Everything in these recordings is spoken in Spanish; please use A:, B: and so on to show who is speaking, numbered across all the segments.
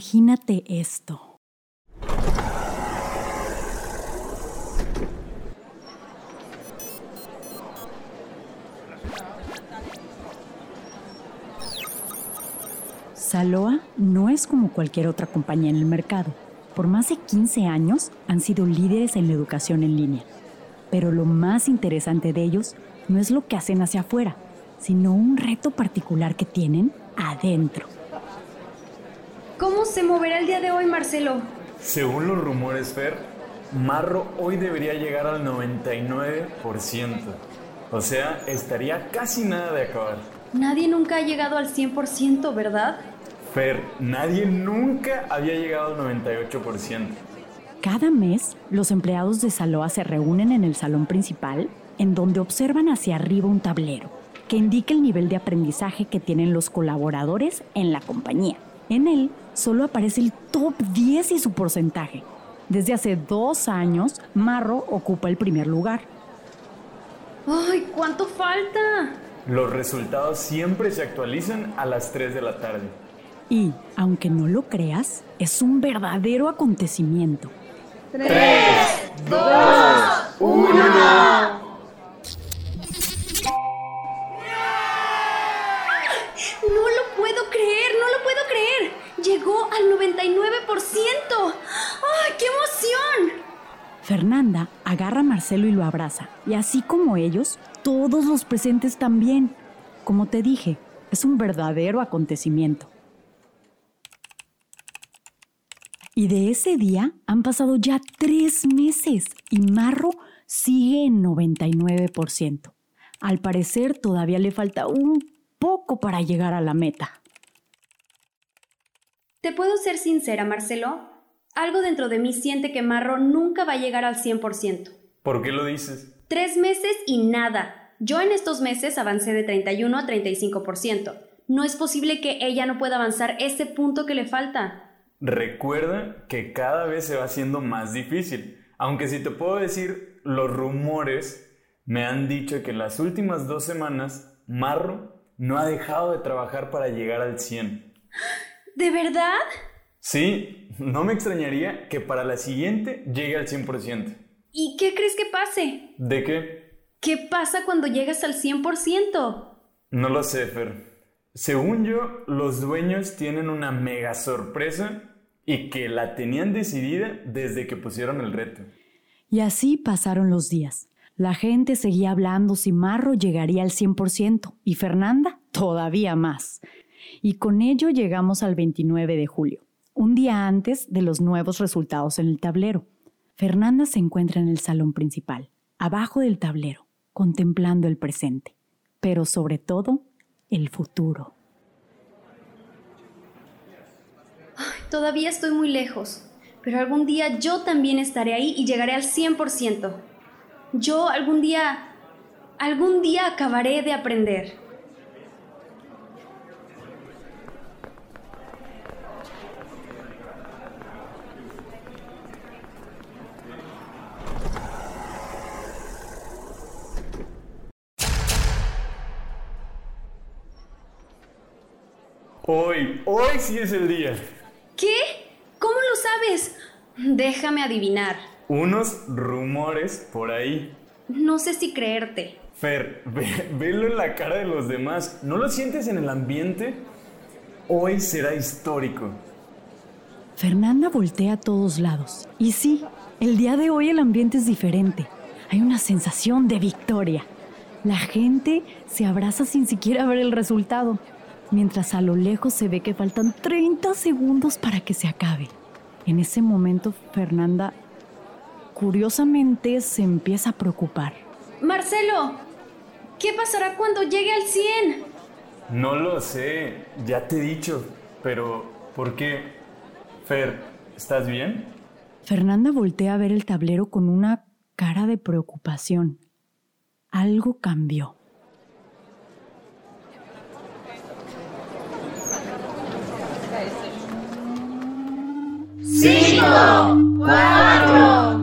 A: Imagínate esto. Saloa no es como cualquier otra compañía en el mercado. Por más de 15 años han sido líderes en la educación en línea. Pero lo más interesante de ellos no es lo que hacen hacia afuera, sino un reto particular que tienen adentro.
B: ¿Cómo se moverá el día de hoy, Marcelo?
C: Según los rumores, Fer, Marro hoy debería llegar al 99%. O sea, estaría casi nada de acabar.
B: Nadie nunca ha llegado al 100%, ¿verdad?
C: Fer, nadie nunca había llegado al 98%.
A: Cada mes, los empleados de Saloa se reúnen en el salón principal, en donde observan hacia arriba un tablero que indica el nivel de aprendizaje que tienen los colaboradores en la compañía. En él solo aparece el top 10 y su porcentaje. Desde hace dos años, Marro ocupa el primer lugar.
B: ¡Ay, cuánto falta!
C: Los resultados siempre se actualizan a las 3 de la tarde.
A: Y, aunque no lo creas, es un verdadero acontecimiento.
B: 3, 2, 1. ¡Ay, qué emoción!
A: Fernanda agarra a Marcelo y lo abraza. Y así como ellos, todos los presentes también. Como te dije, es un verdadero acontecimiento. Y de ese día han pasado ya tres meses y Marro sigue en 99%. Al parecer todavía le falta un poco para llegar a la meta.
B: ¿Te puedo ser sincera, Marcelo? Algo dentro de mí siente que Marro nunca va a llegar al 100%.
C: ¿Por qué lo dices?
B: Tres meses y nada. Yo en estos meses avancé de 31 a 35%. No es posible que ella no pueda avanzar ese punto que le falta.
C: Recuerda que cada vez se va haciendo más difícil. Aunque si te puedo decir, los rumores me han dicho que en las últimas dos semanas Marro no ha dejado de trabajar para llegar al 100.
B: ¿De verdad?
C: Sí, no me extrañaría que para la siguiente llegue al 100%.
B: ¿Y qué crees que pase?
C: ¿De qué?
B: ¿Qué pasa cuando llegas al 100%?
C: No lo sé, Fer. Según yo, los dueños tienen una mega sorpresa y que la tenían decidida desde que pusieron el reto.
A: Y así pasaron los días. La gente seguía hablando si Marro llegaría al 100% y Fernanda todavía más. Y con ello llegamos al 29 de julio, un día antes de los nuevos resultados en el tablero. Fernanda se encuentra en el salón principal, abajo del tablero, contemplando el presente, pero sobre todo el futuro.
B: Todavía estoy muy lejos, pero algún día yo también estaré ahí y llegaré al 100%. Yo algún día, algún día acabaré de aprender.
C: Hoy, hoy sí es el día.
B: ¿Qué? ¿Cómo lo sabes? Déjame adivinar.
C: Unos rumores por ahí.
B: No sé si creerte.
C: Fer, ve- velo en la cara de los demás. ¿No lo sientes en el ambiente? Hoy será histórico.
A: Fernanda voltea a todos lados. Y sí, el día de hoy el ambiente es diferente. Hay una sensación de victoria. La gente se abraza sin siquiera ver el resultado, mientras a lo lejos se ve que faltan 30 segundos para que se acabe. En ese momento, Fernanda, curiosamente, se empieza a preocupar.
B: Marcelo, ¿qué pasará cuando llegue al 100?
C: No lo sé, ya te he dicho, pero ¿por qué? Fer, ¿estás bien?
A: Fernanda voltea a ver el tablero con una cara de preocupación. Algo cambió.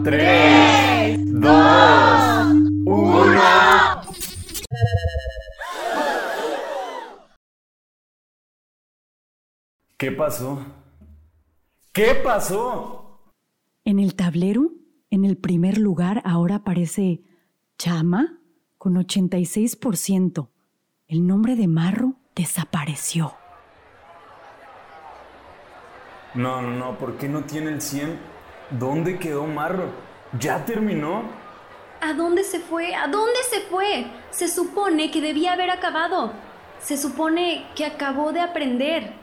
C: Tres, dos, uno. ¿Qué pasó? ¿Qué pasó?
A: En el tablero, en el primer lugar, ahora aparece Chama con 86%. El nombre de Marro desapareció.
C: No, no, no, ¿por qué no tiene el 100? ¿Dónde quedó Marro? ¿Ya terminó?
B: ¿A dónde se fue? ¿A dónde se fue? Se supone que debía haber acabado. Se supone que acabó de aprender.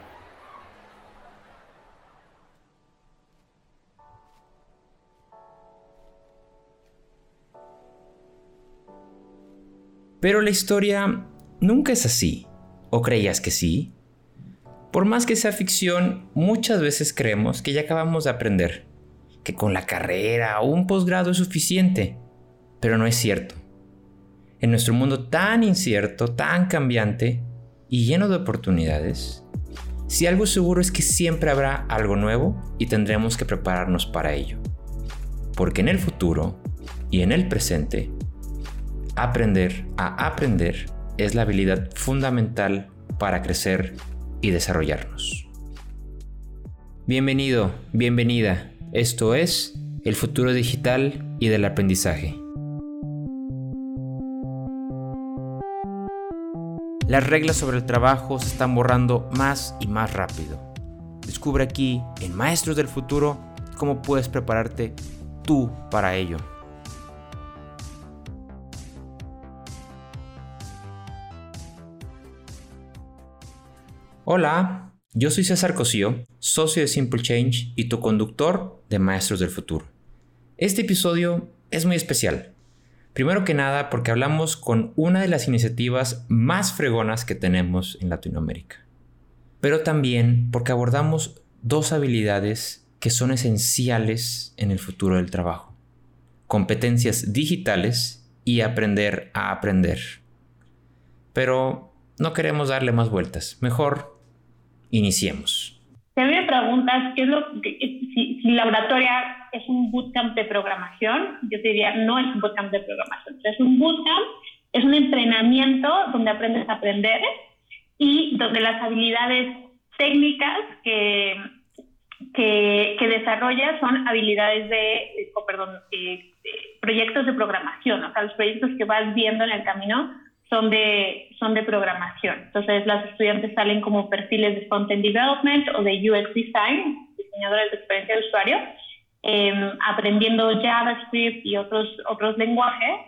D: Pero la historia nunca es así. ¿O creías que sí? Por más que sea ficción, muchas veces creemos que ya acabamos de aprender, que con la carrera o un posgrado es suficiente, pero no es cierto. En nuestro mundo tan incierto, tan cambiante y lleno de oportunidades, si algo seguro es que siempre habrá algo nuevo y tendremos que prepararnos para ello. Porque en el futuro y en el presente, aprender a aprender es la habilidad fundamental para crecer y desarrollarnos. Bienvenido, bienvenida. Esto es el futuro digital y del aprendizaje. Las reglas sobre el trabajo se están borrando más y más rápido. Descubre aquí, en Maestros del Futuro, cómo puedes prepararte tú para ello. Hola, yo soy César Cosío, socio de Simple Change y tu conductor de Maestros del Futuro. Este episodio es muy especial. Primero que nada porque hablamos con una de las iniciativas más fregonas que tenemos en Latinoamérica. Pero también porque abordamos dos habilidades que son esenciales en el futuro del trabajo. Competencias digitales y aprender a aprender. Pero no queremos darle más vueltas. Mejor Iniciemos.
E: Si a mí me preguntas qué es lo si, si laboratoria es un bootcamp de programación, yo te diría no es un bootcamp de programación. Es un bootcamp, es un entrenamiento donde aprendes a aprender y donde las habilidades técnicas que, que, desarrollas son habilidades de, perdón, de proyectos de programación, o sea, los proyectos que vas viendo en el camino son de, son de programación. Entonces, las estudiantes salen como perfiles de Content Development o de UX Design, diseñadores de experiencia de usuario, em, aprendiendo JavaScript y otros, otros lenguajes,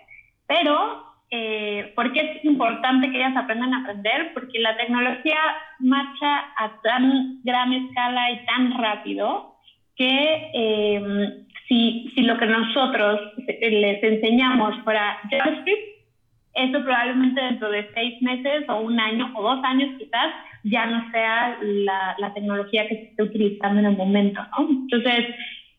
E: pero eh, ¿por qué es importante que ellas aprendan a aprender? Porque la tecnología marcha a tan gran escala y tan rápido que em, si, si lo que nosotros les enseñamos fuera JavaScript, eso probablemente dentro de seis meses o un año o dos años quizás ya no sea la, la tecnología que se esté utilizando en el momento, ¿no? Entonces,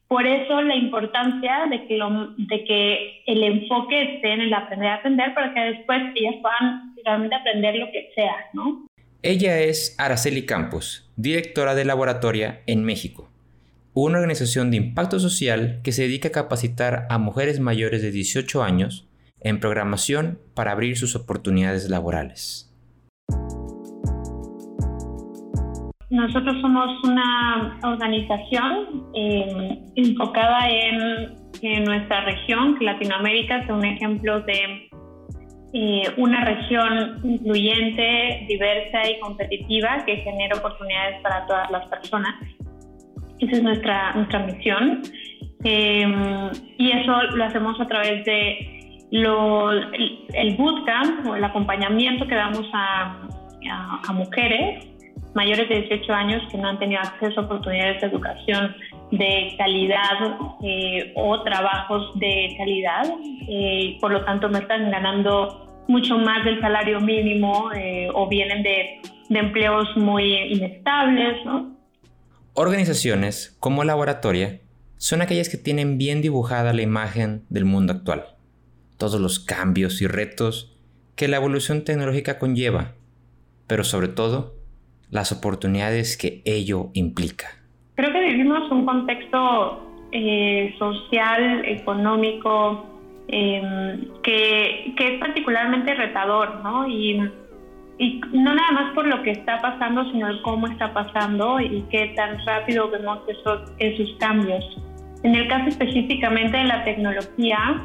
E: por eso la importancia de que, lo, de que el enfoque esté en el aprender a aprender para que después ellas puedan realmente aprender lo que sea, ¿no?
D: Ella es Araceli Campos, directora de laboratoria en México, una organización de impacto social que se dedica a capacitar a mujeres mayores de 18 años en programación para abrir sus oportunidades laborales.
E: Nosotros somos una organización eh, enfocada en que nuestra región, que Latinoamérica, sea un ejemplo de eh, una región incluyente, diversa y competitiva que genera oportunidades para todas las personas. Esa es nuestra, nuestra misión. Eh, y eso lo hacemos a través de lo, el, bootcamp o el acompañamiento que damos a, mujeres mayores de 18 años que no han tenido acceso a oportunidades de educación de calidad eh, o trabajos de calidad, eh, por lo tanto no están ganando mucho más del salario mínimo eh, o vienen de, empleos muy inestables.
D: Organizaciones como Laboratoria son aquellas que tienen bien dibujada la imagen del mundo actual todos los cambios y retos que la evolución tecnológica conlleva, pero sobre todo las oportunidades que ello implica.
E: Creo que vivimos un contexto eh, social, económico, em, que, que, es particularmente retador, ¿no? Y, y no nada más por lo que está pasando, sino el cómo está pasando y qué tan rápido vemos esos, esos cambios. En el caso específicamente de la tecnología,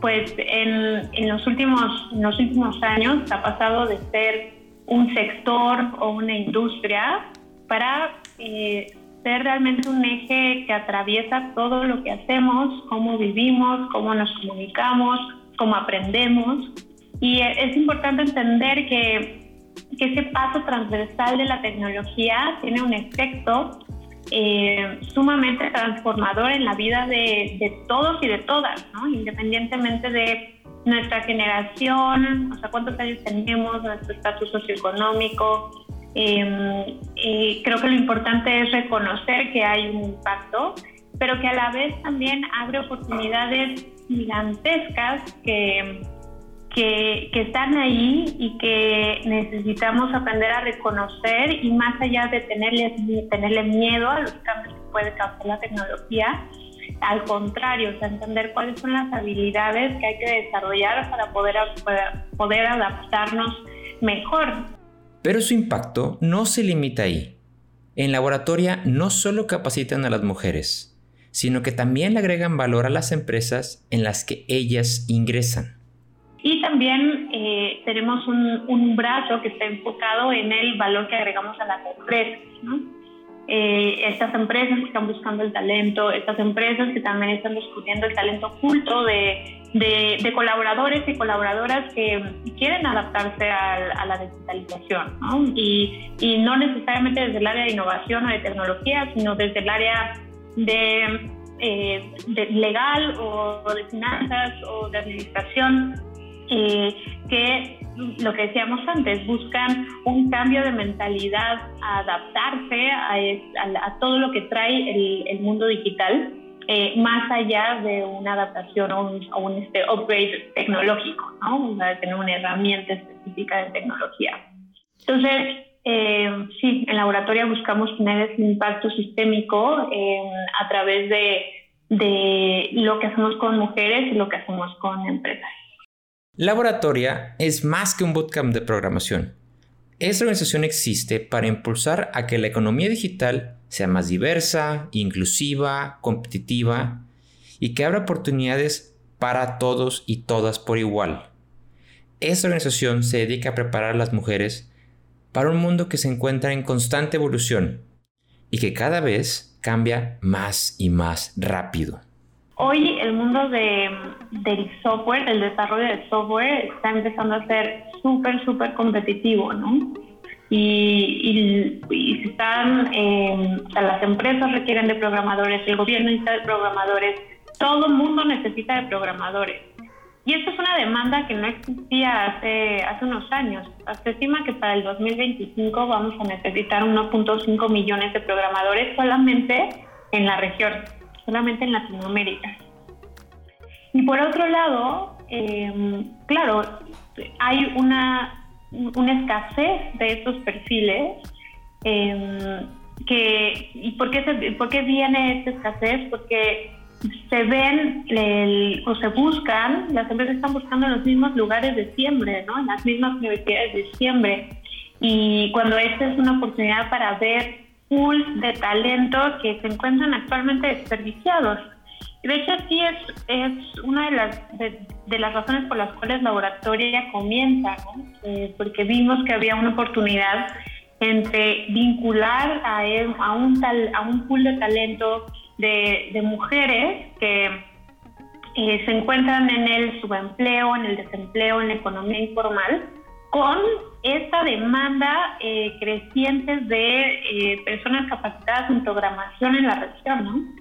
E: pues en, en, los últimos, en los últimos años ha pasado de ser un sector o una industria para eh, ser realmente un eje que atraviesa todo lo que hacemos, cómo vivimos, cómo nos comunicamos, cómo aprendemos. Y es importante entender que, que ese paso transversal de la tecnología tiene un efecto eh, sumamente transformador en la vida de, todos y de todas, ¿no? independientemente de nuestra generación, o sea, cuántos años tenemos, nuestro estatus socioeconómico. Eh, creo que lo importante es reconocer que hay un impacto, pero que a la vez también abre oportunidades gigantescas que, que, que, están ahí y que necesitamos aprender a reconocer y más allá de tenerle, tenerle miedo a los cambios que puede causar la tecnología, al contrario, o sea, entender cuáles son las habilidades que hay que desarrollar para poder, poder adaptarnos mejor.
D: Pero su impacto no se limita ahí. En laboratoria no solo capacitan a las mujeres, sino que también le agregan valor a las empresas en las que ellas ingresan.
E: Y también eh, tenemos un, un, brazo que está enfocado en el valor que agregamos a las empresas. ¿no? Eh, estas empresas que están buscando el talento, estas empresas que también están descubriendo el talento oculto de, de, colaboradores y colaboradoras que quieren adaptarse a, la digitalización, ¿no? Y, y, no necesariamente desde el área de innovación o de tecnología, sino desde el área de, eh, de legal o de finanzas o de administración, eh, que lo que decíamos antes, buscan un cambio de mentalidad, adaptarse a, todo lo que trae el, mundo digital, eh, más allá de una adaptación o un, este, upgrade tecnológico, tener una herramienta específica de tecnología. Entonces, eh, sí, en laboratorio buscamos tener ese impacto sistémico a través de, de lo que hacemos con mujeres y lo que hacemos con empresas.
D: Laboratoria es más que un bootcamp de programación. Esta organización existe para impulsar a que la economía digital sea más diversa, inclusiva, competitiva y que abra oportunidades para todos y todas por igual. Esta organización se dedica a preparar a las mujeres para un mundo que se encuentra en constante evolución y que cada vez cambia más y más rápido.
E: Hoy el mundo de, del software, del desarrollo de software, está empezando a ser súper, súper competitivo, ¿no? Y, y, están, eh, las empresas requieren de programadores, el gobierno necesita de programadores, todo el mundo necesita de programadores. Y esto es una demanda que no existía hace, hace unos años. Se estima que para el 2025 vamos a necesitar 1.5 millones de programadores solamente en la región solamente en Latinoamérica. Y por otro lado, em, claro, hay una, una escasez de estos perfiles. Eh, que, ¿Y por qué, se, por qué viene esta escasez? Porque se ven o se buscan, las empresas están buscando en los mismos lugares de siempre, ¿no? en las mismas universidades de siempre. Y cuando esta es una oportunidad para ver de talento que se encuentran actualmente desperdiciados. De hecho, sí es, es una de las, de, las razones por las cuales Laboratoria comienza, eh, porque vimos que había una oportunidad entre vincular a, a, un, tal, a un pool de talento de, de mujeres que eh, se encuentran en el subempleo, en el desempleo, en la economía informal, con esta demanda eh, creciente de eh, personas capacitadas en programación en la región. ¿no?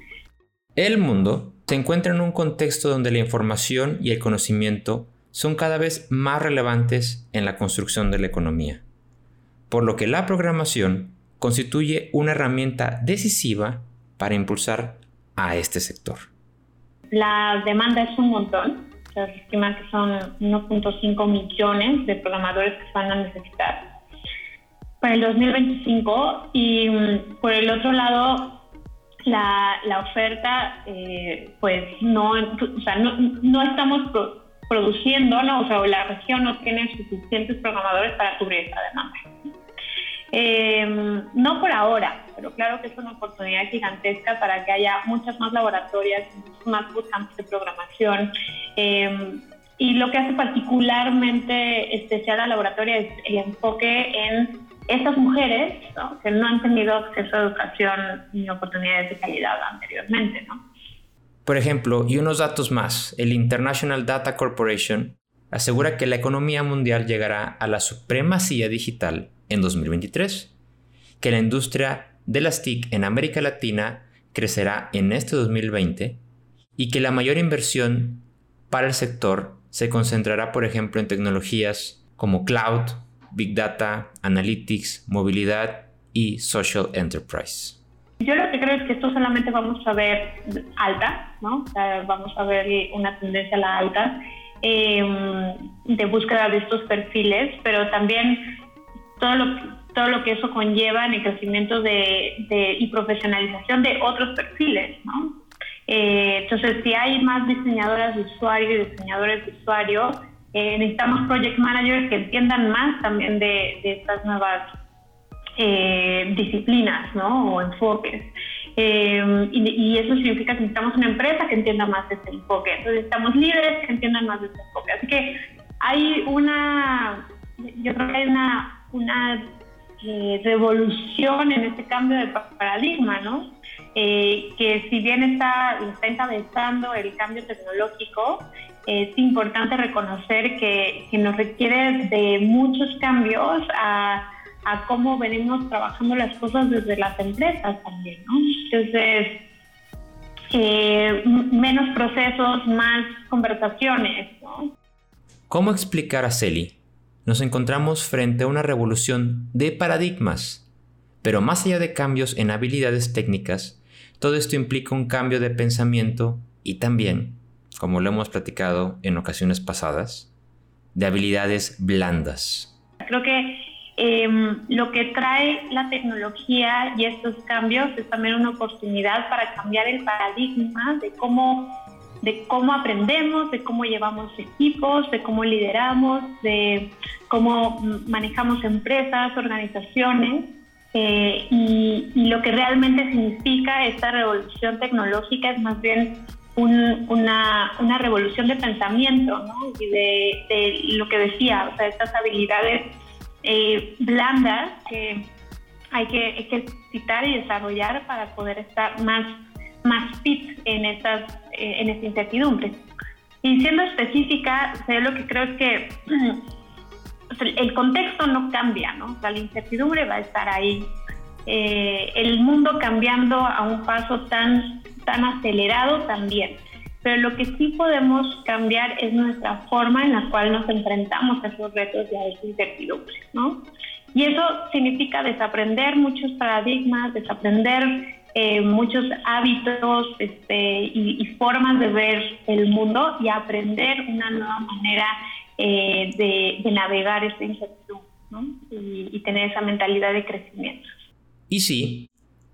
D: El mundo se encuentra en un contexto donde la información y el conocimiento son cada vez más relevantes en la construcción de la economía, por lo que la programación constituye una herramienta decisiva para impulsar a este sector.
E: La demanda es un montón, se estima que son 1.5 millones de programadores que se van a necesitar para el 2025 y mm, por el otro lado la, la oferta eh, pues no, o sea, no, no estamos produciendo, ¿no? o sea, la región no tiene suficientes programadores para cubrir esa demanda. Eh, no por ahora, pero claro que es una oportunidad gigantesca para que haya muchas más laboratorias, muchos más bootcamps de programación. Eh, y lo que hace particularmente especial a la laboratoria es el enfoque en estas mujeres que no han tenido acceso a educación ni oportunidades de calidad anteriormente.
D: Por ejemplo, y unos datos más, el International Data Corporation asegura que la economía mundial llegará a la supremacía digital en 2023, que la industria de las TIC en América Latina crecerá en este 2020 y que la mayor inversión para el sector se concentrará, por ejemplo, en tecnologías como cloud, big data, analytics, movilidad y social enterprise.
E: Yo lo que creo es que esto solamente vamos a ver alta, ¿no? vamos a ver una tendencia a la alta em, de búsqueda de estos perfiles, pero también todo lo, todo lo que eso conlleva en el crecimiento de, y profesionalización de otros perfiles, ¿no? Eh, entonces, si hay más diseñadoras de usuario y diseñadores de usuario, eh, necesitamos project managers que entiendan más también de, estas nuevas eh, disciplinas ¿no? o enfoques. y, eso significa que necesitamos una empresa que entienda más de este enfoque. Entonces necesitamos líderes que entiendan más de este enfoque. Así que hay una, yo creo que hay una, una revolución en este cambio de paradigma, ¿no? Eh, que si bien está, está encabezando el cambio tecnológico, es importante reconocer que, que nos requiere de muchos cambios a, a, cómo venimos trabajando las cosas desde las empresas también, ¿no? Entonces, eh, menos procesos, más conversaciones, ¿no?
D: ¿Cómo explicar a Celi? Nos encontramos frente a una revolución de paradigmas, pero más allá de cambios en habilidades técnicas, todo esto implica un cambio de pensamiento y también, como lo hemos platicado en ocasiones pasadas, de habilidades blandas.
E: Creo que em, lo que trae la tecnología y estos cambios es también una oportunidad para cambiar el paradigma de cómo, de cómo aprendemos, de cómo llevamos equipos, de cómo lideramos, de cómo manejamos empresas, organizaciones. Eh, y, lo que realmente significa esta revolución tecnológica es más bien una, una, revolución de pensamiento, ¿no? Y de, lo que decía, o sea, estas habilidades eh, blandas que hay que ejercitar y desarrollar para poder estar más, más fit en, estas, eh, en esta incertidumbre. Y siendo específica, o lo que creo es que el contexto no cambia, ¿no? la incertidumbre va a estar ahí. Eh, el mundo cambiando a un paso tan, tan acelerado también. Pero lo que sí podemos cambiar es nuestra forma en la cual nos enfrentamos a esos retos y a esa incertidumbre, ¿no? Y eso significa desaprender muchos paradigmas, desaprender eh, muchos hábitos este, y, formas de ver el mundo y aprender una nueva manera eh, de, navegar esta incertidumbre y, tener esa mentalidad de crecimiento.
D: Y sí,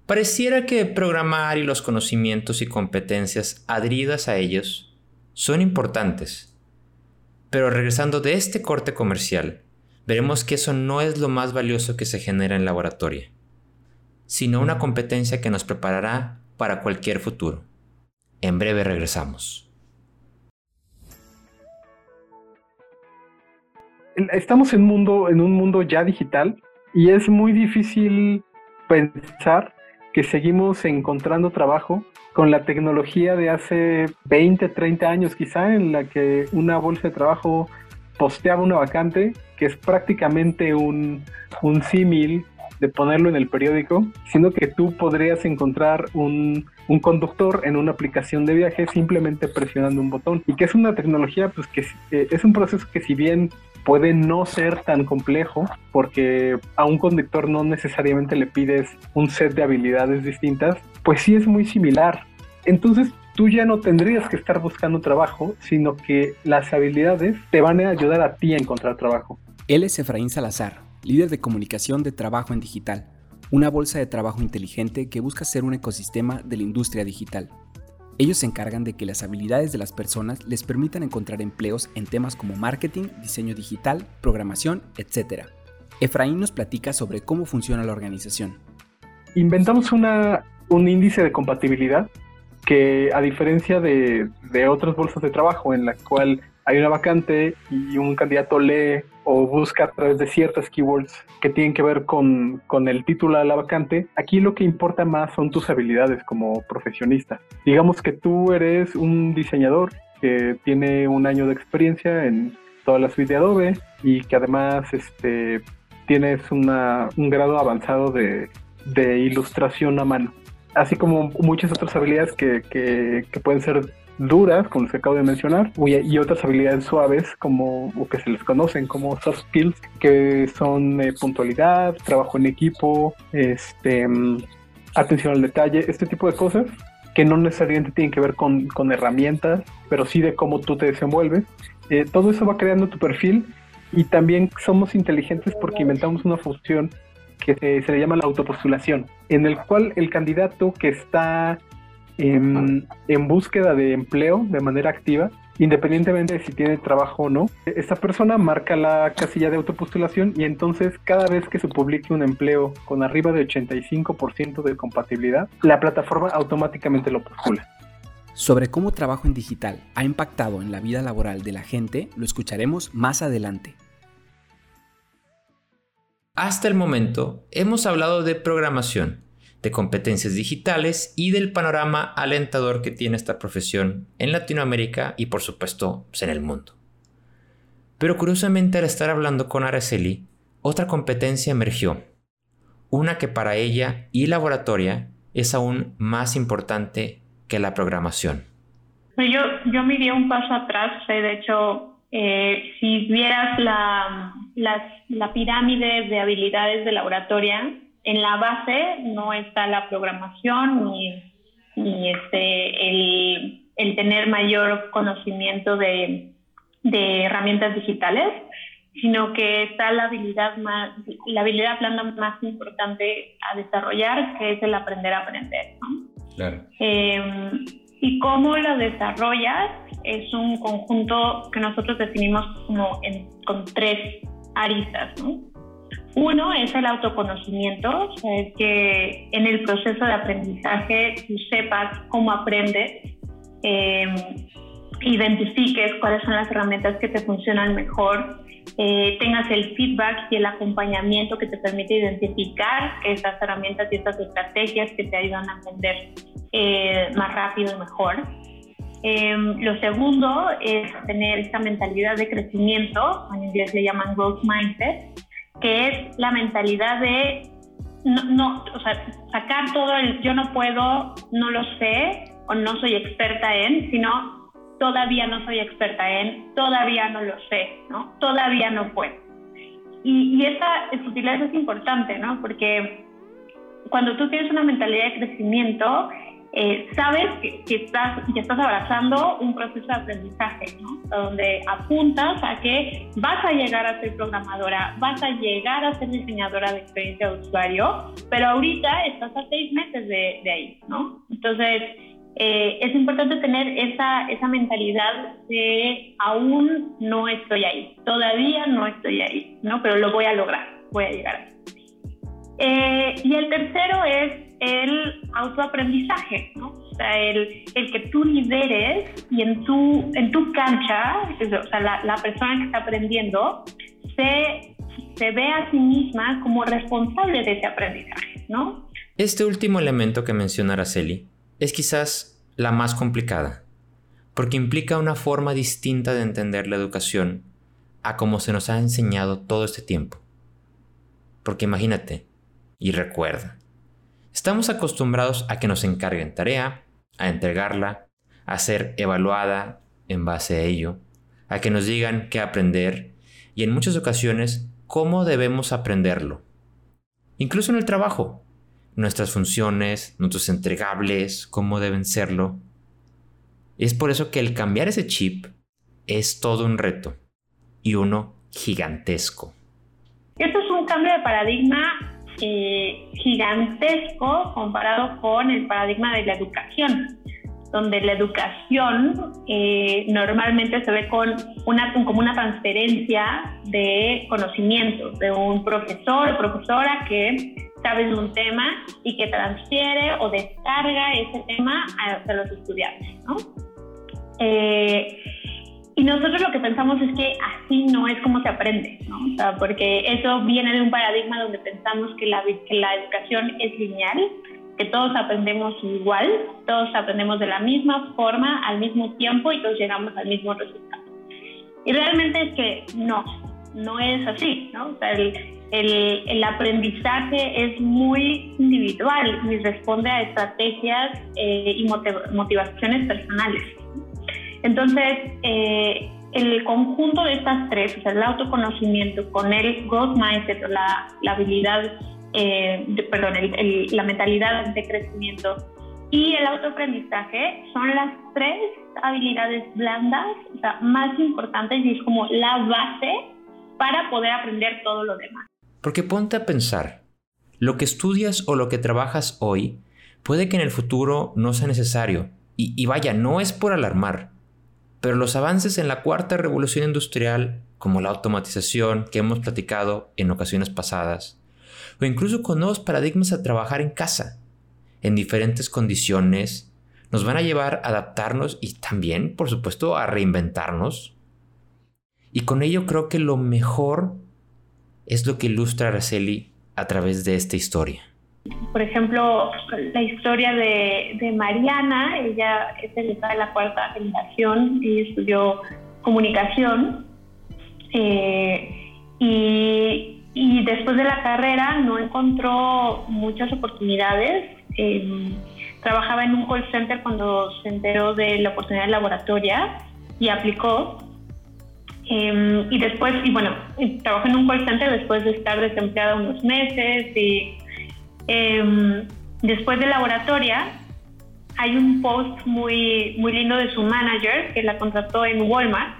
D: pareciera que programar y los conocimientos y competencias adheridas a ellos son importantes. Pero regresando de este corte comercial, veremos que eso no es lo más valioso que se genera en laboratorio, sino una competencia que nos preparará para cualquier futuro. En breve regresamos.
F: estamos en, mundo, en un mundo ya digital y es muy difícil pensar que seguimos encontrando trabajo con la tecnología de hace 20, 30 años quizá, en la que una bolsa de trabajo posteaba una vacante, que es prácticamente un, un símil de ponerlo en el periódico, sino que tú podrías encontrar un, un, conductor en una aplicación de viaje simplemente presionando un botón. Y que es una tecnología, pues que es un proceso que si bien puede no ser tan complejo porque a un conductor no necesariamente le pides un set de habilidades distintas, pues sí es muy similar. Entonces tú ya no tendrías que estar buscando trabajo, sino que las habilidades te van a ayudar a ti a encontrar trabajo.
G: Él es Efraín Salazar, líder de comunicación de trabajo en digital, una bolsa de trabajo inteligente que busca ser un ecosistema de la industria digital. Ellos se encargan de que las habilidades de las personas les permitan encontrar empleos en temas como marketing, diseño digital, programación, etc. Efraín nos platica sobre cómo funciona la organización.
F: Inventamos un índice de compatibilidad que a diferencia de, de otras bolsas de trabajo en la cual hay una vacante y un candidato lee o busca a través de ciertas keywords que tienen que ver con, con, el título de la vacante, aquí lo que importa más son tus habilidades como profesionista. Digamos que tú eres un diseñador que tiene un año de experiencia en toda la suite de Adobe y que además este, tienes una, un grado avanzado de, de ilustración a mano así como muchas otras habilidades que, que, que, pueden ser duras, como les acabo de mencionar, y otras habilidades suaves, como o que se les conocen como soft skills, que son eh, puntualidad, trabajo en equipo, este, mm, atención al detalle, este tipo de cosas que no necesariamente tienen que ver con, con herramientas, pero sí de cómo tú te desenvuelves. Eh, todo eso va creando tu perfil y también somos inteligentes porque inventamos una función que se le llama la autopostulación, en el cual el candidato que está en, búsqueda de empleo de manera activa, independientemente de si tiene trabajo o no, esta persona marca la casilla de autopostulación y entonces cada vez que se publique un empleo con arriba de 85% de compatibilidad, la plataforma automáticamente lo postula.
G: Sobre cómo trabajo en digital ha impactado en la vida laboral de la gente, lo escucharemos más adelante.
D: Hasta el momento hemos hablado de programación, de competencias digitales y del panorama alentador que tiene esta profesión en Latinoamérica y por supuesto pues, en el mundo. Pero curiosamente al estar hablando con Araceli, otra competencia emergió, una que para ella y laboratoria es aún más importante que la programación.
E: Yo, yo me iría un paso atrás, de hecho eh, si vieras la, la, pirámide de habilidades de laboratoria, en la base no está la programación ni, ni este, el, el, tener mayor conocimiento de, de, herramientas digitales, sino que está la habilidad, más, la habilidad blanda más importante a desarrollar, que es el aprender a aprender. Claro. Eh, y cómo lo desarrollas es un conjunto que nosotros definimos como con tres aristas. Uno es el autoconocimiento, o sea, es que en el proceso de aprendizaje tú sepas cómo aprendes, em, identifiques cuáles son las herramientas que te funcionan mejor, eh, tengas el feedback y el acompañamiento que te permite identificar estas herramientas y estas estrategias que te ayudan a aprender eh, más rápido y mejor. Em, lo segundo es tener esta mentalidad de crecimiento, en inglés le llaman growth mindset, que es la mentalidad de no, no, o sea, sacar todo el yo no puedo, no lo sé o no soy experta en, sino todavía no soy experta en, todavía no lo sé, ¿no? Todavía no puedo. Y, y esa sutileza es importante, ¿no? Porque cuando tú tienes una mentalidad de crecimiento, eh, sabes que, estás, que estás abrazando un proceso de aprendizaje, ¿no? Donde apuntas a que vas a llegar a ser programadora, vas a llegar a ser diseñadora de experiencia de usuario, pero ahorita estás a seis meses de, de ahí, ¿no? Entonces, eh, es importante tener esa, esa mentalidad de aún no estoy ahí, todavía no estoy ahí, ¿no? Pero lo voy a lograr, voy a llegar. Eh, y el tercero es el autoaprendizaje, ¿no? O sea, el, el, que tú lideres y en tu, en tu cancha, o sea, la, la persona que está aprendiendo, se, se ve a sí misma como responsable de ese aprendizaje, ¿no?
D: Este último elemento que menciona Araceli es quizás la más complicada, porque implica una forma distinta de entender la educación a como se nos ha enseñado todo este tiempo. Porque imagínate, y recuerda, Estamos acostumbrados a que nos encarguen tarea, a entregarla, a ser evaluada en base a ello, a que nos digan qué aprender y en muchas ocasiones cómo debemos aprenderlo. Incluso en el trabajo, nuestras funciones, nuestros entregables, cómo deben serlo. Es por eso que el cambiar ese chip es todo un reto y uno gigantesco.
E: Esto es un cambio de paradigma eh, gigantesco comparado con el paradigma de la educación. donde la educación eh, normalmente se ve con una, como una transferencia de conocimientos de un profesor o profesora que sabe de un tema y que transfiere o descarga ese tema a, los estudiantes. ¿no? Eh, y nosotros lo que pensamos es que así no es como se aprende, ¿no? O sea, porque eso viene de un paradigma donde pensamos que la, que la educación es lineal, que todos aprendemos igual, todos aprendemos de la misma forma, al mismo tiempo y todos llegamos al mismo resultado. Y realmente es que no, no es así, ¿no? O sea, el, el, el, aprendizaje es muy individual y responde a estrategias eh, y motivaciones personales. Entonces, eh, el conjunto de estas tres, o sea, el autoconocimiento con el growth mindset o la, la habilidad, eh, perdón, la mentalidad de crecimiento y el autoaprendizaje son las tres habilidades blandas o sea, más importantes y es como la base para poder aprender todo lo demás.
D: Porque ponte a pensar, lo que estudias o lo que trabajas hoy puede que en el futuro no sea necesario. Y, y vaya, no es por alarmar, pero los avances en la cuarta revolución industrial, como la automatización que hemos platicado en ocasiones pasadas, o incluso con nuevos paradigmas a trabajar en casa, en diferentes condiciones, nos van a llevar a adaptarnos y también, por supuesto, a reinventarnos. Y con ello creo que lo mejor es lo que ilustra Araceli a través de esta historia.
E: Por ejemplo, la historia de, Mariana, ella es de la cuarta generación y estudió comunicación. Eh, y, después de la carrera no encontró muchas oportunidades. Eh, trabajaba en un call center cuando se enteró de la oportunidad de laboratoria y aplicó. Eh, y después, y bueno, trabajó en un call center después de estar desempleada unos meses y Em, después de laboratoria, hay un post muy, muy lindo de su manager que la contrató en Walmart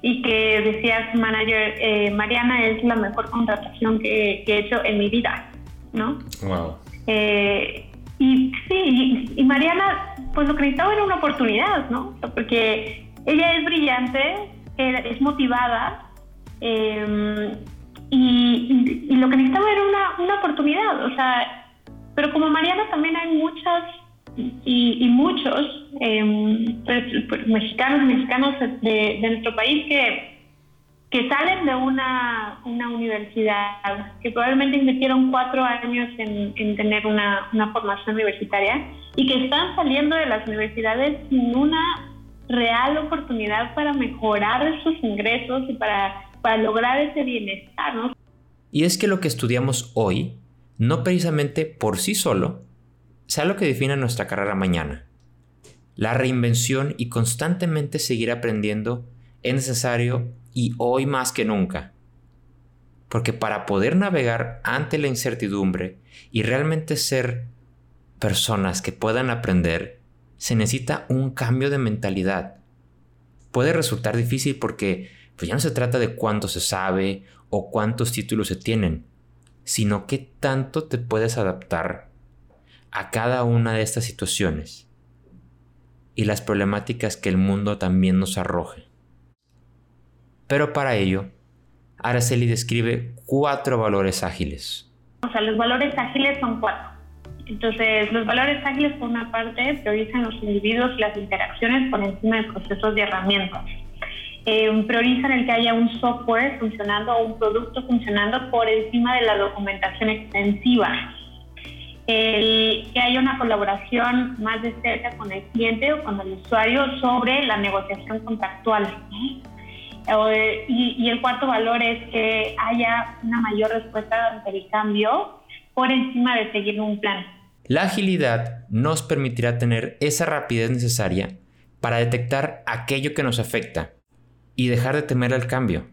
E: y que decía su manager, eh, Mariana es la mejor contratación que, he hecho en mi vida, ¿no?
D: Wow.
E: Eh, y sí, y, Mariana, pues lo que necesitaba era una oportunidad, ¿no? Porque ella es brillante, es motivada, em, y, lo que necesitaba era una, una oportunidad, o sea, pero como Mariana también hay muchas y, muchos em, pues, pues, mexicanos y mexicanos de, nuestro país que, que salen de una, una universidad, que probablemente invirtieron cuatro años en, en tener una, una formación universitaria y que están saliendo de las universidades sin una real oportunidad para mejorar sus ingresos y para para lograr ese bienestar, ¿no?
D: Y es que lo que estudiamos hoy, no precisamente por sí solo, sea lo que define nuestra carrera mañana. La reinvención y constantemente seguir aprendiendo es necesario y hoy más que nunca. Porque para poder navegar ante la incertidumbre y realmente ser personas que puedan aprender, se necesita un cambio de mentalidad. Puede resultar difícil porque pues ya no se trata de cuánto se sabe o cuántos títulos se tienen, sino qué tanto te puedes adaptar a cada una de estas situaciones y las problemáticas que el mundo también nos arroje. Pero para ello, Araceli describe cuatro valores ágiles.
E: O sea, los valores ágiles son cuatro. Entonces, los valores ágiles, por una parte, priorizan los individuos y las interacciones por encima de procesos y herramientas eh, priorizan el que haya un software funcionando o un producto funcionando por encima de la documentación extensiva. El, que haya una colaboración más de cerca con el cliente o con el usuario sobre la negociación contractual. y, el cuarto valor es que haya una mayor respuesta ante el cambio por encima de seguir un plan.
D: La agilidad nos permitirá tener esa rapidez necesaria para detectar aquello que nos afecta y dejar de temer al cambio.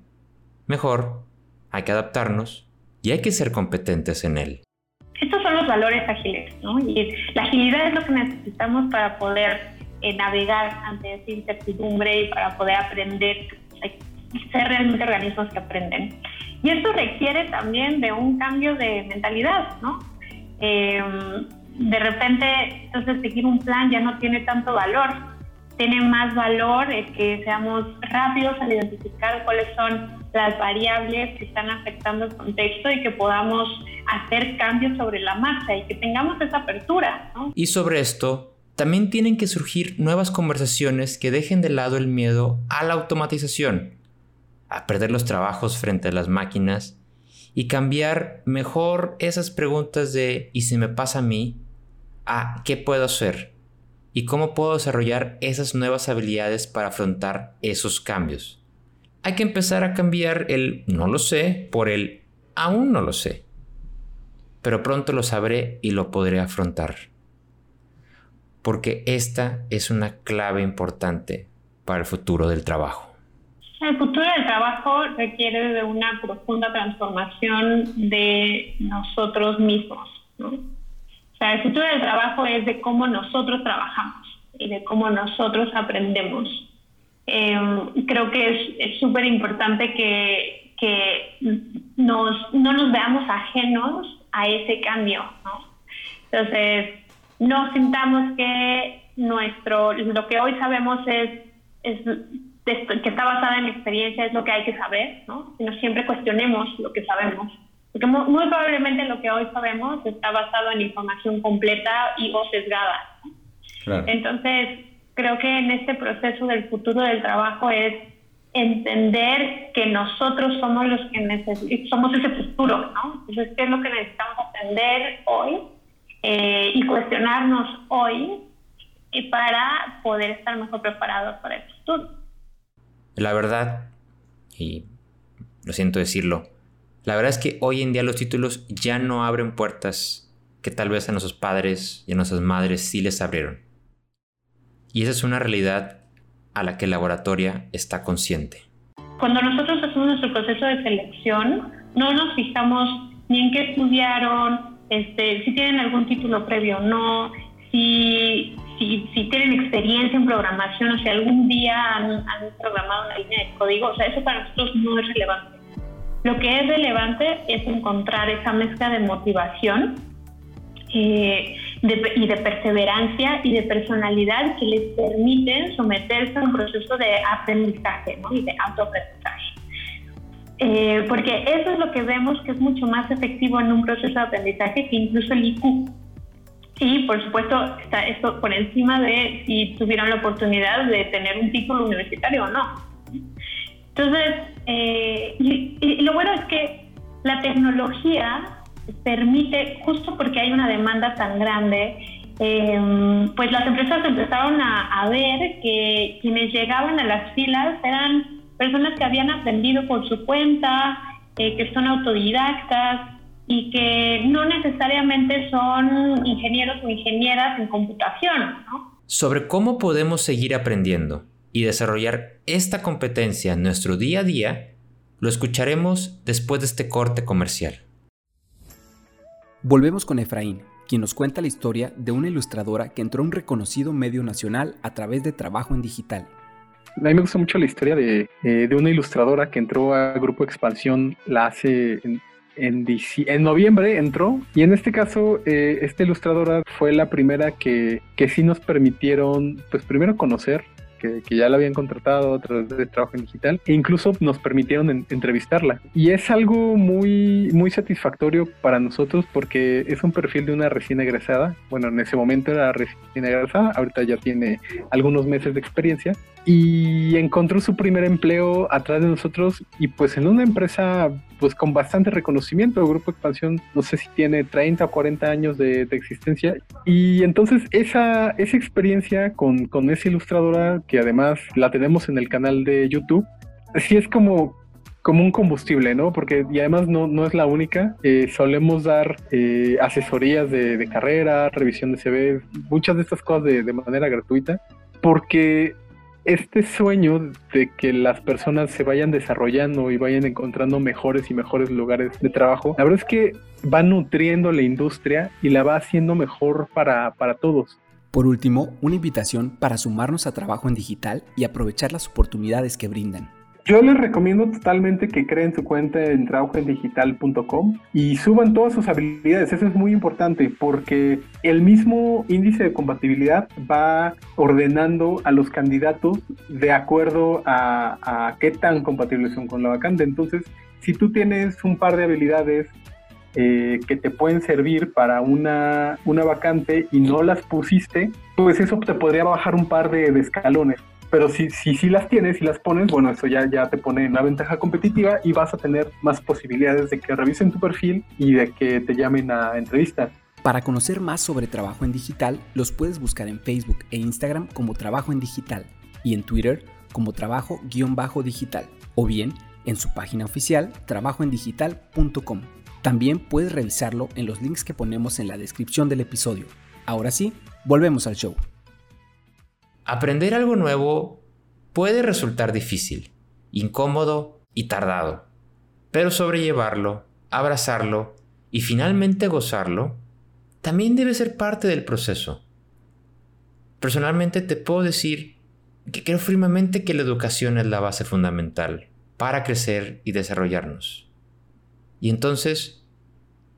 D: Mejor, hay que adaptarnos y hay que ser competentes en él.
E: Estos son los valores ágiles, ¿no? Y la agilidad es lo que necesitamos para poder eh, navegar ante esa incertidumbre y para poder aprender, ser realmente organismos que aprenden. Y esto requiere también de un cambio de mentalidad, ¿no? Em, de repente entonces seguir un plan ya no tiene tanto valor. Tiene más valor que seamos rápidos al identificar cuáles son las variables que están afectando el contexto y que podamos hacer cambios sobre la marcha y que tengamos esa apertura.
D: Y sobre esto, también tienen que surgir nuevas conversaciones que dejen de lado el miedo a la automatización, a perder los trabajos frente a las máquinas y cambiar mejor esas preguntas de ¿y si me pasa a mí? a ¿qué puedo hacer? Y cómo puedo desarrollar esas nuevas habilidades para afrontar esos cambios. Hay que empezar a cambiar el no lo sé por el aún no lo sé. Pero pronto lo sabré y lo podré afrontar. Porque esta es una clave importante para el futuro del trabajo.
E: El futuro del trabajo requiere de una profunda transformación de nosotros mismos. El futuro del trabajo es de cómo nosotros trabajamos y de cómo nosotros aprendemos. Em, creo que es súper importante que, que nos, no nos veamos ajenos a ese cambio. Entonces, no sintamos que nuestro, lo que hoy sabemos es, es que está basada en experiencia es lo que hay que saber, ¿no? Sino siempre cuestionemos lo que sabemos. Porque muy, probablemente lo que hoy sabemos está basado en información completa y o sesgada. Entonces, creo que en este proceso del futuro del trabajo es entender que nosotros somos los que somos ese futuro, ¿no? Entonces, ¿qué es lo que necesitamos aprender hoy eh, y cuestionarnos hoy y para poder estar mejor preparados para el futuro?
D: La verdad, y lo siento decirlo, la verdad es que hoy en día los títulos ya no abren puertas que tal vez a nuestros padres y a nuestras madres sí les abrieron. Y esa es una realidad a la que la laboratoria está consciente.
E: Cuando nosotros hacemos nuestro proceso de selección, no nos fijamos ni en qué estudiaron, este, si tienen algún título previo o no, si tienen experiencia en programación o si algún día han, programado una línea de código, o sea, eso para nosotros no es relevante. Lo que es relevante es encontrar esa mezcla de motivación eh, y de perseverancia y de personalidad que les permiten someterse a un proceso de aprendizaje ¿no? y de autoaprendizaje. Eh, porque eso es lo que vemos que es mucho más efectivo en un proceso de aprendizaje que incluso el IQ. Y por supuesto está esto por encima de si tuvieron la oportunidad de tener un título universitario o no. Entonces, eh, y, lo bueno es que la tecnología permite, justo porque hay una demanda tan grande, em, pues las empresas empezaron a, ver que quienes llegaban a las filas eran personas que habían aprendido por su cuenta, eh, que son autodidactas, y que no necesariamente son ingenieros o ingenieras en computación.
D: Sobre cómo podemos seguir aprendiendo y desarrollar esta competencia en nuestro día a día, lo escucharemos después de este corte comercial.
G: Volvemos con Efraín, quien nos cuenta la historia de una ilustradora que entró a un reconocido medio nacional a través de trabajo en digital.
F: A mí me gusta mucho la historia de, eh, de una ilustradora que entró a Grupo Expansión la hace en, en noviembre entró y en este caso eh, esta ilustradora fue la primera que, que sí nos permitieron pues primero conocer que, ya la habían contratado a través de trabajo en digital e incluso nos permitieron entrevistarla. Y es algo muy, muy satisfactorio para nosotros porque es un perfil de una recién egresada. Bueno, en ese momento era recién egresada, ahorita ya tiene algunos meses de experiencia y encontró su primer empleo atrás de nosotros y pues en una empresa pues con bastante reconocimiento. El Grupo Expansión no sé si tiene 30 o 40 años de, existencia y entonces esa, esa experiencia con, con esa ilustradora que además la tenemos en el canal de YouTube, sí es como como un combustible, ¿no? Porque y además no, no es la única. Eh, solemos dar eh, asesorías de, carrera, revisión de CV, muchas de estas cosas de, de manera gratuita, porque este sueño de que las personas se vayan desarrollando y vayan encontrando mejores y mejores lugares de trabajo, la verdad es que va nutriendo la industria y la va haciendo mejor para, para todos.
G: Por último, una invitación para sumarnos a trabajo en digital y aprovechar las oportunidades que brindan.
F: Yo les recomiendo totalmente que creen su cuenta en trabajoendigital.com y suban todas sus habilidades. Eso es muy importante porque el mismo índice de compatibilidad va ordenando a los candidatos de acuerdo a, a qué tan compatibles son con la vacante. Entonces, si tú tienes un par de habilidades eh, que te pueden servir para una, una vacante y no las pusiste, pues eso te podría bajar un par de escalones. Pero si, si, las tienes y las pones, bueno, eso ya, ya te pone en una ventaja competitiva y vas a tener más posibilidades de que revisen tu perfil y de que te llamen a entrevista.
G: Para conocer más sobre trabajo en digital, los puedes buscar en Facebook e Instagram como Trabajo en Digital y en Twitter como Trabajo-Digital o bien en su página oficial trabajoendigital.com. También puedes revisarlo en los links que ponemos en la descripción del episodio. Ahora sí, volvemos al show.
D: Aprender algo nuevo puede resultar difícil, incómodo y tardado, pero sobrellevarlo, abrazarlo y finalmente gozarlo también debe ser parte del proceso. Personalmente te puedo decir que creo firmemente que la educación es la base fundamental para crecer y desarrollarnos. Y entonces,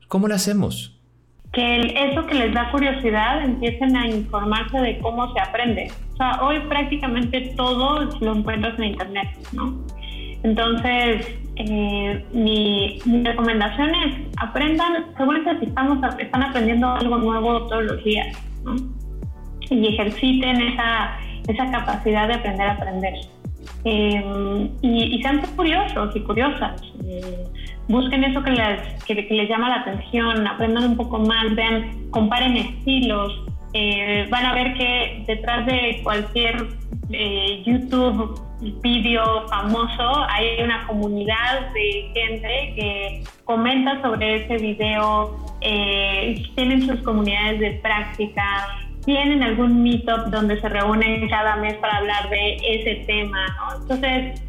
D: ¿cómo lo hacemos?
E: Que eso que les da curiosidad empiecen a informarse de cómo se aprende. O sea, hoy prácticamente todo lo encuentras en Internet, ¿no? Entonces, eh, mi, recomendación es aprendan, seguramente si estamos, están aprendiendo algo nuevo todos los días, ¿no? Y ejerciten esa, esa capacidad de aprender a aprender. Eh, y, sean curiosos y curiosas. Eh, busquen eso que les, que, les llama la atención, aprendan un poco más, vean, comparen estilos. Eh, van a ver que detrás de cualquier YouTube vídeo famoso hay una comunidad de gente que comenta sobre ese video, tienen sus comunidades de práctica, tienen algún meetup donde se reúnen cada mes para hablar de ese tema, ¿no? Entonces,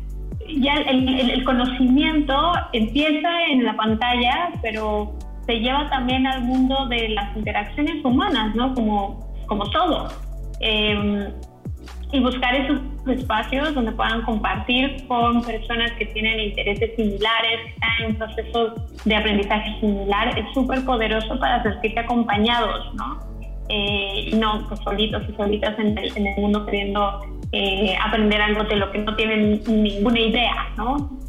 E: ya el, conocimiento empieza en la pantalla, pero se lleva también al mundo de las interacciones humanas, ¿no? Como, como todo. Em, y buscar esos espacios donde puedan compartir con personas que tienen intereses similares, que están en procesos de aprendizaje similar, es súper poderoso para sentirse acompañados, ¿no? Eh, no pues, solitos y solitas en el, mundo queriendo eh, aprender algo de lo que no tienen ninguna idea, ¿no?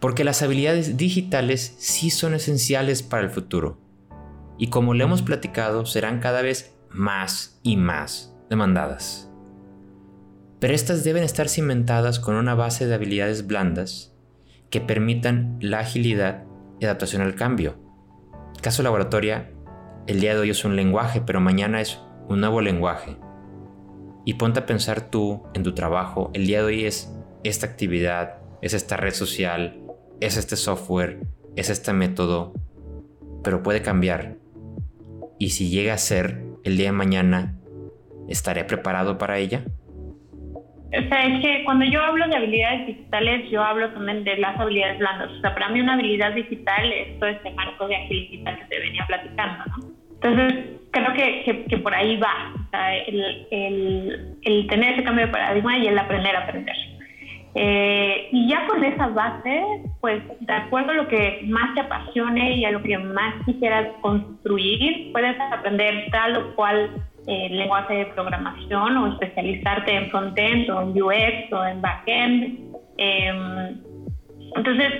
D: Porque las habilidades digitales sí son esenciales para el futuro. Y como le hemos platicado, serán cada vez más y más demandadas. Pero estas deben estar cimentadas con una base de habilidades blandas que permitan la agilidad y adaptación al cambio. Caso laboratoria, el día de hoy es un lenguaje, pero mañana es un nuevo lenguaje. Y ponte a pensar tú en tu trabajo, el día de hoy es esta actividad, es esta red social, es este software, es este método, pero puede cambiar. Y si llega a ser el día de mañana, ¿estaré preparado para ella?
E: O sea, es que cuando yo hablo de habilidades digitales, yo hablo también de las habilidades blandas. O sea, para mí una habilidad digital es todo este marco de agilidad que te venía platicando, ¿no? Entonces, creo que, que, por ahí va, el, el, tener ese cambio de paradigma y el aprender a aprender. Eh, y ya con esa base, pues de acuerdo a lo que más te apasione y a lo que más quisieras construir, puedes aprender tal o cual eh, lenguaje de programación o especializarte en frontend o en UX o en backend. Eh, entonces,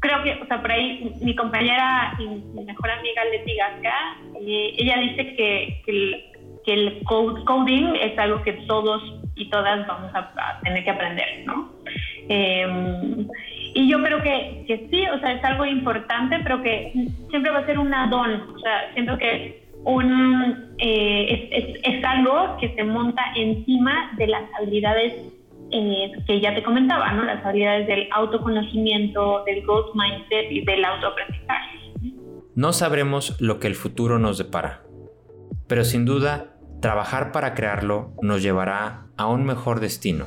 E: creo que, o sea, por ahí mi compañera y mi mejor amiga Leti Gasca, eh, ella dice que, que, el, que el coding es algo que todos y todas vamos a, tener que aprender, ¿no? Em, y yo creo que, que, sí, o sea, es algo importante, pero que siempre va a ser un add-on, o sea, siento que un, eh, es algo que se monta encima de las habilidades eh, que ya te comentaba, ¿no? Las habilidades del autoconocimiento, del growth mindset y del autoaprendizaje.
D: No sabremos lo que el futuro nos depara, pero sin duda, trabajar para crearlo nos llevará a un mejor destino.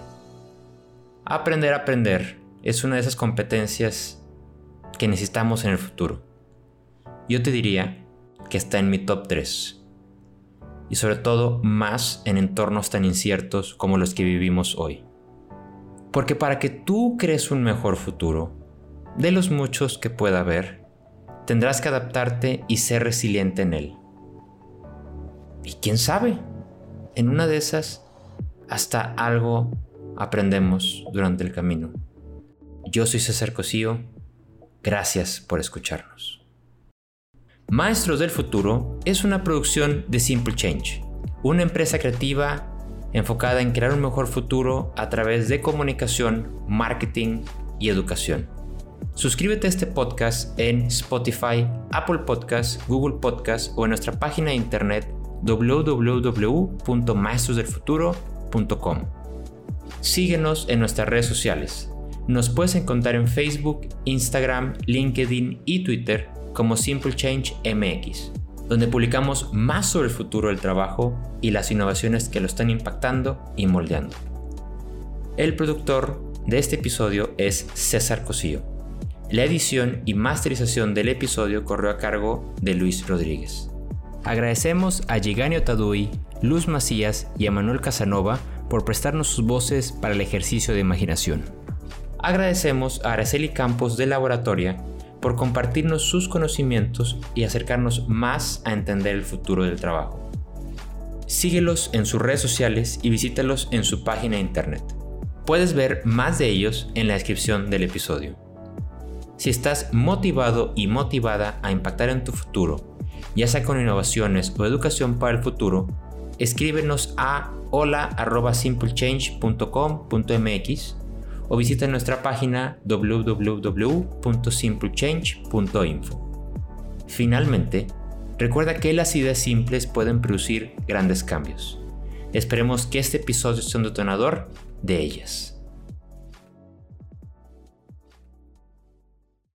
D: Aprender a aprender es una de esas competencias que necesitamos en el futuro. Yo te diría que está en mi top 3. Y sobre todo más en entornos tan inciertos como los que vivimos hoy. Porque para que tú crees un mejor futuro, de los muchos que pueda haber, tendrás que adaptarte y ser resiliente en él. Y quién sabe, en una de esas, hasta algo aprendemos durante el camino. Yo soy César Cosío, gracias por escucharnos. Maestros del Futuro es una producción de Simple Change, una empresa creativa enfocada en crear un mejor futuro a través de comunicación, marketing y educación. Suscríbete a este podcast en Spotify, Apple Podcasts, Google Podcasts o en nuestra página de internet www.maestrosdelfuturo.com. Síguenos en nuestras redes sociales. Nos puedes encontrar en Facebook, Instagram, LinkedIn y Twitter como Simple Change MX, donde publicamos más sobre el futuro del trabajo y las innovaciones que lo están impactando y moldeando. El productor de este episodio es César Cosío. La edición y masterización del episodio corrió a cargo de Luis Rodríguez. Agradecemos a Giganio Tadui, Luz Macías y a Manuel Casanova por prestarnos sus voces para el ejercicio de imaginación. Agradecemos a Araceli Campos de Laboratoria por compartirnos sus conocimientos y acercarnos más a entender el futuro del trabajo. Síguelos en sus redes sociales y visítalos en su página de internet. Puedes ver más de ellos en la descripción del episodio. Si estás motivado y motivada a impactar en tu futuro ya sea con innovaciones o educación para el futuro, escríbenos a hola.simplechange.com.mx o visita nuestra página www.simplechange.info. Finalmente, recuerda que las ideas simples pueden producir grandes cambios. Esperemos que este episodio sea un detonador de ellas.